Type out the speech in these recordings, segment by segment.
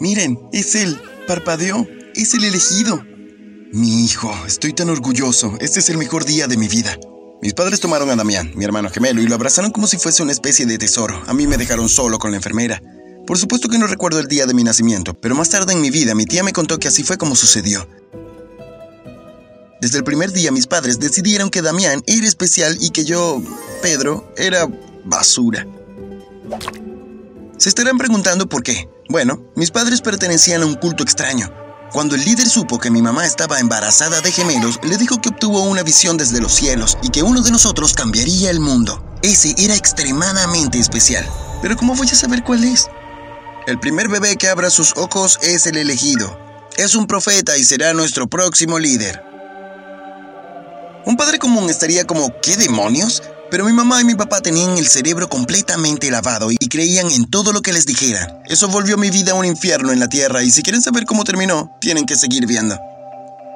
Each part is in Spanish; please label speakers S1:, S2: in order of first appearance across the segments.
S1: Miren, es él. Parpadeó. Es el elegido. Mi hijo, estoy tan orgulloso. Este es el mejor día de mi vida. Mis padres tomaron a Damián, mi hermano gemelo, y lo abrazaron como si fuese una especie de tesoro. A mí me dejaron solo con la enfermera. Por supuesto que no recuerdo el día de mi nacimiento, pero más tarde en mi vida mi tía me contó que así fue como sucedió. Desde el primer día mis padres decidieron que Damián era especial y que yo, Pedro, era basura. Se estarán preguntando por qué. Bueno, mis padres pertenecían a un culto extraño. Cuando el líder supo que mi mamá estaba embarazada de gemelos, le dijo que obtuvo una visión desde los cielos y que uno de nosotros cambiaría el mundo. Ese era extremadamente especial. Pero ¿cómo voy a saber cuál es? El primer bebé que abra sus ojos es el elegido. Es un profeta y será nuestro próximo líder. Un padre común estaría como, ¿qué demonios? Pero mi mamá y mi papá tenían el cerebro completamente lavado y creían en todo lo que les dijera. Eso volvió mi vida un infierno en la tierra y si quieren saber cómo terminó, tienen que seguir viendo.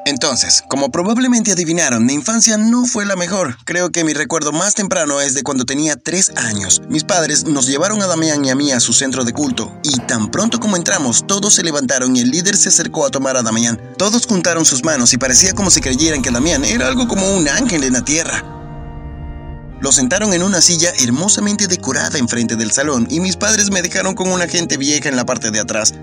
S1: Entonces, como probablemente adivinaron, mi infancia no fue la mejor. Creo que mi recuerdo más temprano es de cuando tenía tres años. Mis padres nos llevaron a Damián y a mí a su centro de culto, y tan pronto como entramos, todos se levantaron y el líder se acercó a tomar a Damián. Todos juntaron sus manos y parecía como si creyeran que Damián era algo como un ángel en la tierra. Lo sentaron en una silla hermosamente decorada enfrente del salón y mis padres me dejaron con una gente vieja en la parte de atrás.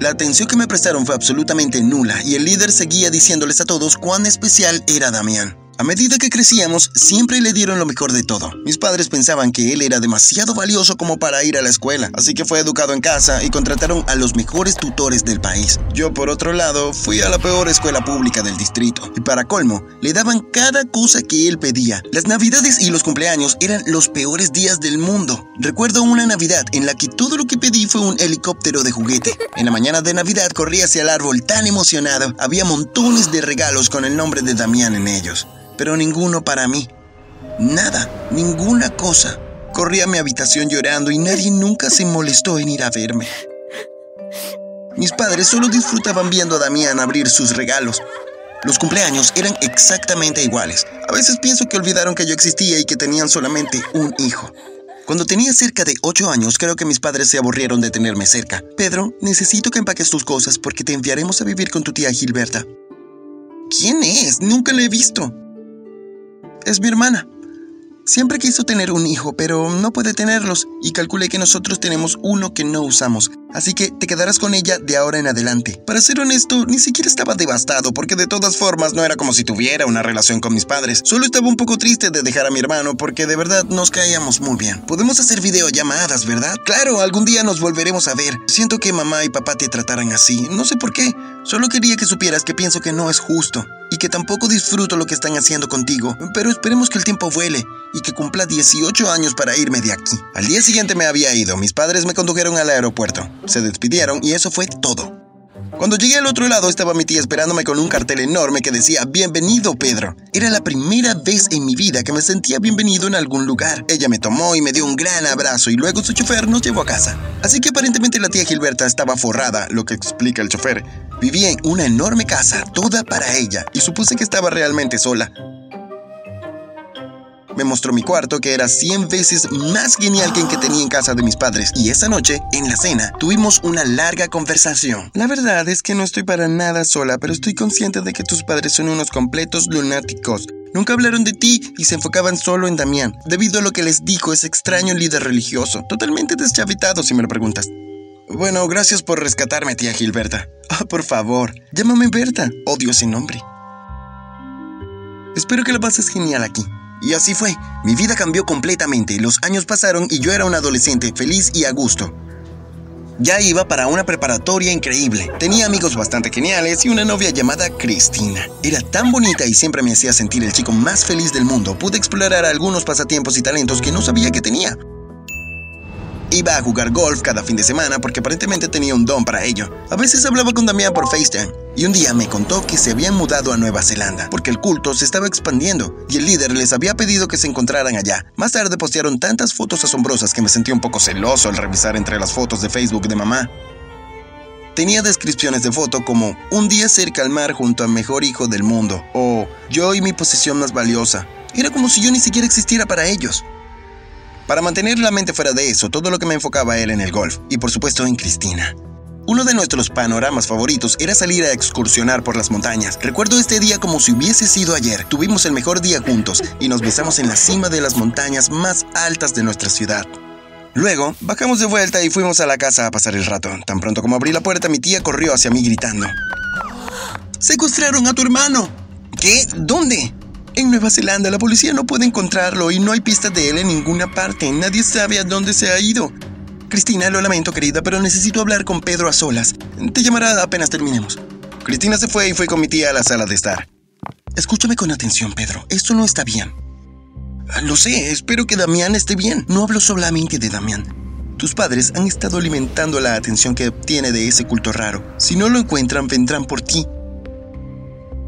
S1: La atención que me prestaron fue absolutamente nula y el líder seguía diciéndoles a todos cuán especial era Damián. A medida que crecíamos, siempre le dieron lo mejor de todo. Mis padres pensaban que él era demasiado valioso como para ir a la escuela, así que fue educado en casa y contrataron a los mejores tutores del país. Yo, por otro lado, fui a la peor escuela pública del distrito, y para colmo, le daban cada cosa que él pedía. Las navidades y los cumpleaños eran los peores días del mundo. Recuerdo una Navidad en la que todo lo que pedí fue un helicóptero de juguete. En la mañana de Navidad corrí hacia el árbol tan emocionado, había montones de regalos con el nombre de Damián en ellos pero ninguno para mí. Nada, ninguna cosa. Corrí a mi habitación llorando y nadie nunca se molestó en ir a verme. Mis padres solo disfrutaban viendo a Damián abrir sus regalos. Los cumpleaños eran exactamente iguales. A veces pienso que olvidaron que yo existía y que tenían solamente un hijo. Cuando tenía cerca de 8 años, creo que mis padres se aburrieron de tenerme cerca. Pedro, necesito que empaques tus cosas porque te enviaremos a vivir con tu tía Gilberta. ¿Quién es? Nunca la he visto. Es mi hermana. Siempre quiso tener un hijo, pero no puede tenerlos y calculé que nosotros tenemos uno que no usamos, así que te quedarás con ella de ahora en adelante. Para ser honesto, ni siquiera estaba devastado porque de todas formas no era como si tuviera una relación con mis padres. Solo estaba un poco triste de dejar a mi hermano porque de verdad nos caíamos muy bien. Podemos hacer videollamadas, ¿verdad? Claro, algún día nos volveremos a ver. Siento que mamá y papá te trataran así, no sé por qué. Solo quería que supieras que pienso que no es justo y que tampoco disfruto lo que están haciendo contigo, pero esperemos que el tiempo vuele y que cumpla 18 años para irme de aquí. Al día siguiente me había ido, mis padres me condujeron al aeropuerto, se despidieron y eso fue todo. Cuando llegué al otro lado estaba mi tía esperándome con un cartel enorme que decía Bienvenido Pedro. Era la primera vez en mi vida que me sentía bienvenido en algún lugar. Ella me tomó y me dio un gran abrazo y luego su chofer nos llevó a casa. Así que aparentemente la tía Gilberta estaba forrada, lo que explica el chofer. Vivía en una enorme casa, toda para ella, y supuse que estaba realmente sola. Me mostró mi cuarto que era 100 veces más genial que el que tenía en casa de mis padres. Y esa noche, en la cena, tuvimos una larga conversación. La verdad es que no estoy para nada sola, pero estoy consciente de que tus padres son unos completos lunáticos. Nunca hablaron de ti y se enfocaban solo en Damián, debido a lo que les dijo ese extraño líder religioso, totalmente deschavitado si me lo preguntas. Bueno, gracias por rescatarme, tía Gilberta. Ah, por favor, llámame Berta. Odio ese nombre. Espero que la pases genial aquí. Y así fue. Mi vida cambió completamente. Los años pasaron y yo era un adolescente feliz y a gusto. Ya iba para una preparatoria increíble. Tenía amigos bastante geniales y una novia llamada Cristina. Era tan bonita y siempre me hacía sentir el chico más feliz del mundo. Pude explorar algunos pasatiempos y talentos que no sabía que tenía. Iba a jugar golf cada fin de semana porque aparentemente tenía un don para ello. A veces hablaba con Damián por FaceTime y un día me contó que se habían mudado a Nueva Zelanda porque el culto se estaba expandiendo y el líder les había pedido que se encontraran allá. Más tarde postearon tantas fotos asombrosas que me sentí un poco celoso al revisar entre las fotos de Facebook de mamá. Tenía descripciones de foto como un día cerca al mar junto al mejor hijo del mundo o yo y mi posesión más valiosa. Era como si yo ni siquiera existiera para ellos. Para mantener la mente fuera de eso, todo lo que me enfocaba era en el golf y por supuesto en Cristina. Uno de nuestros panoramas favoritos era salir a excursionar por las montañas. Recuerdo este día como si hubiese sido ayer. Tuvimos el mejor día juntos y nos besamos en la cima de las montañas más altas de nuestra ciudad. Luego, bajamos de vuelta y fuimos a la casa a pasar el rato. Tan pronto como abrí la puerta, mi tía corrió hacia mí gritando. ¡Secuestraron a tu hermano! ¿Qué? ¿Dónde? En Nueva Zelanda la policía no puede encontrarlo y no hay pistas de él en ninguna parte. Nadie sabe a dónde se ha ido. Cristina, lo lamento querida, pero necesito hablar con Pedro a solas. Te llamará apenas terminemos. Cristina se fue y fue con mi tía a la sala de estar. Escúchame con atención, Pedro. Esto no está bien. Lo sé, espero que Damián esté bien. No hablo solamente de Damián. Tus padres han estado alimentando la atención que obtiene de ese culto raro. Si no lo encuentran, vendrán por ti.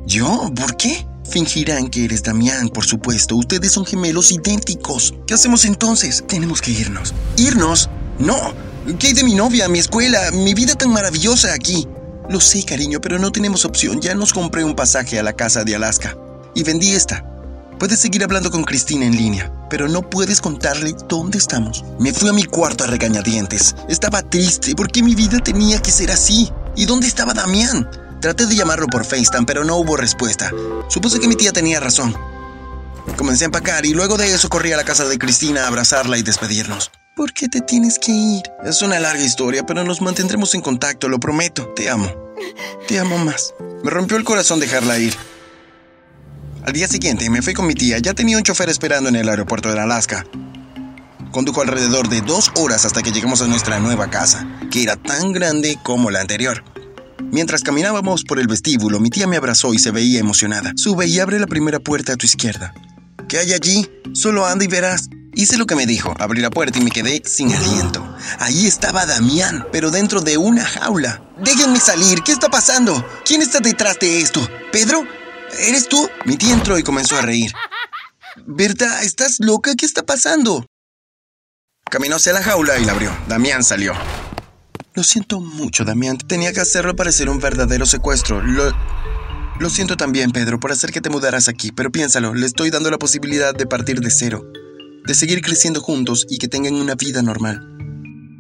S1: ¿Yo? ¿Por qué? Fingirán que eres Damián, por supuesto. Ustedes son gemelos idénticos. ¿Qué hacemos entonces? Tenemos que irnos. ¿Irnos? No. ¿Qué hay de mi novia, mi escuela, mi vida tan maravillosa aquí? Lo sé, cariño, pero no tenemos opción. Ya nos compré un pasaje a la casa de Alaska. Y vendí esta. Puedes seguir hablando con Cristina en línea, pero no puedes contarle dónde estamos. Me fui a mi cuarto a regañadientes. Estaba triste porque mi vida tenía que ser así. ¿Y dónde estaba Damián? Traté de llamarlo por FaceTime, pero no hubo respuesta. Supuse que mi tía tenía razón. Comencé a empacar y luego de eso corrí a la casa de Cristina a abrazarla y despedirnos. ¿Por qué te tienes que ir? Es una larga historia, pero nos mantendremos en contacto, lo prometo. Te amo. Te amo más. Me rompió el corazón dejarla ir. Al día siguiente me fui con mi tía. Ya tenía un chofer esperando en el aeropuerto de Alaska. Condujo alrededor de dos horas hasta que llegamos a nuestra nueva casa, que era tan grande como la anterior. Mientras caminábamos por el vestíbulo, mi tía me abrazó y se veía emocionada. Sube y abre la primera puerta a tu izquierda. ¿Qué hay allí? Solo anda y verás. Hice lo que me dijo, abrí la puerta y me quedé sin aliento. Ahí estaba Damián, pero dentro de una jaula. Déjenme salir, ¿qué está pasando? ¿Quién está detrás de esto? ¿Pedro? ¿Eres tú? Mi tía entró y comenzó a reír. Berta, ¿estás loca? ¿Qué está pasando? Caminó hacia la jaula y la abrió. Damián salió. Lo siento mucho, Damián. Tenía que hacerlo parecer un verdadero secuestro. Lo... Lo siento también, Pedro, por hacer que te mudaras aquí, pero piénsalo, le estoy dando la posibilidad de partir de cero, de seguir creciendo juntos y que tengan una vida normal.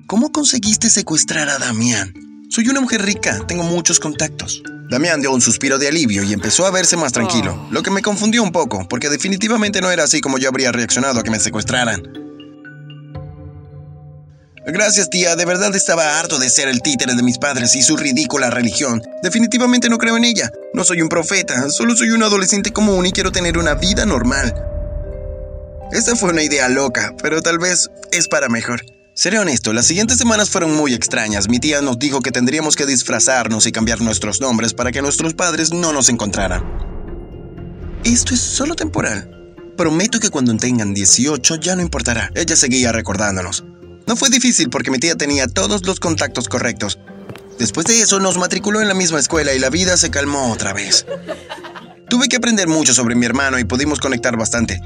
S1: ¿Cómo conseguiste secuestrar a Damián? Soy una mujer rica, tengo muchos contactos. Damián dio un suspiro de alivio y empezó a verse más tranquilo, lo que me confundió un poco, porque definitivamente no era así como yo habría reaccionado a que me secuestraran. Gracias, tía. De verdad estaba harto de ser el títere de mis padres y su ridícula religión. Definitivamente no creo en ella. No soy un profeta, solo soy un adolescente común y quiero tener una vida normal. Esta fue una idea loca, pero tal vez es para mejor. Seré honesto, las siguientes semanas fueron muy extrañas. Mi tía nos dijo que tendríamos que disfrazarnos y cambiar nuestros nombres para que nuestros padres no nos encontraran. Esto es solo temporal. Prometo que cuando tengan 18 ya no importará. Ella seguía recordándonos. No fue difícil porque mi tía tenía todos los contactos correctos. Después de eso nos matriculó en la misma escuela y la vida se calmó otra vez. Tuve que aprender mucho sobre mi hermano y pudimos conectar bastante.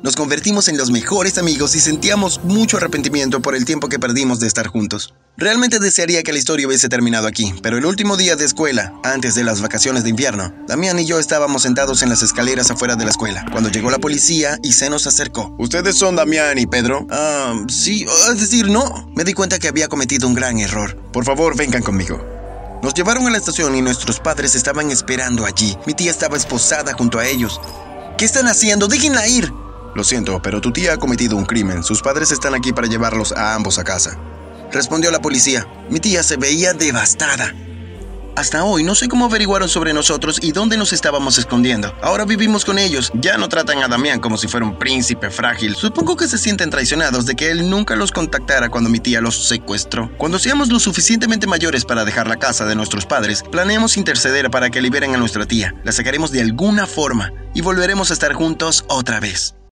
S1: Nos convertimos en los mejores amigos y sentíamos mucho arrepentimiento por el tiempo que perdimos de estar juntos. Realmente desearía que la historia hubiese terminado aquí, pero el último día de escuela, antes de las vacaciones de invierno, Damián y yo estábamos sentados en las escaleras afuera de la escuela, cuando llegó la policía y se nos acercó. ¿Ustedes son Damián y Pedro? Ah, sí, es decir, no. Me di cuenta que había cometido un gran error. Por favor, vengan conmigo. Nos llevaron a la estación y nuestros padres estaban esperando allí. Mi tía estaba esposada junto a ellos. ¿Qué están haciendo? Déjenla ir. Lo siento, pero tu tía ha cometido un crimen. Sus padres están aquí para llevarlos a ambos a casa. Respondió la policía. Mi tía se veía devastada. Hasta hoy no sé cómo averiguaron sobre nosotros y dónde nos estábamos escondiendo. Ahora vivimos con ellos. Ya no tratan a Damián como si fuera un príncipe frágil. Supongo que se sienten traicionados de que él nunca los contactara cuando mi tía los secuestró. Cuando seamos lo suficientemente mayores para dejar la casa de nuestros padres, planeamos interceder para que liberen a nuestra tía. La sacaremos de alguna forma y volveremos a estar juntos otra vez.